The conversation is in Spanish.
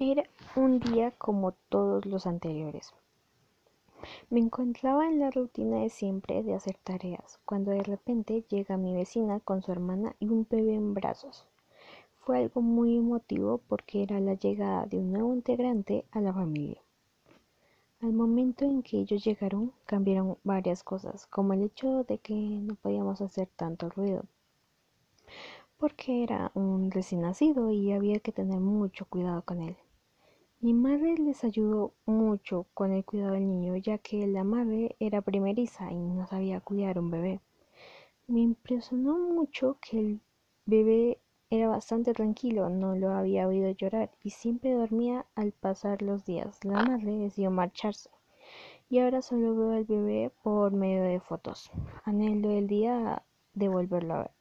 Era un día como todos los anteriores. Me encontraba en la rutina de siempre de hacer tareas, cuando de repente llega mi vecina con su hermana y un bebé en brazos. Fue algo muy emotivo porque era la llegada de un nuevo integrante a la familia. Al momento en que ellos llegaron cambiaron varias cosas, como el hecho de que no podíamos hacer tanto ruido, porque era un recién nacido y había que tener mucho cuidado con él. Mi madre les ayudó mucho con el cuidado del niño, ya que la madre era primeriza y no sabía cuidar un bebé. Me impresionó mucho que el bebé era bastante tranquilo, no lo había oído llorar y siempre dormía al pasar los días. La madre decidió marcharse y ahora solo veo al bebé por medio de fotos. Anhelo el día de volverlo a ver.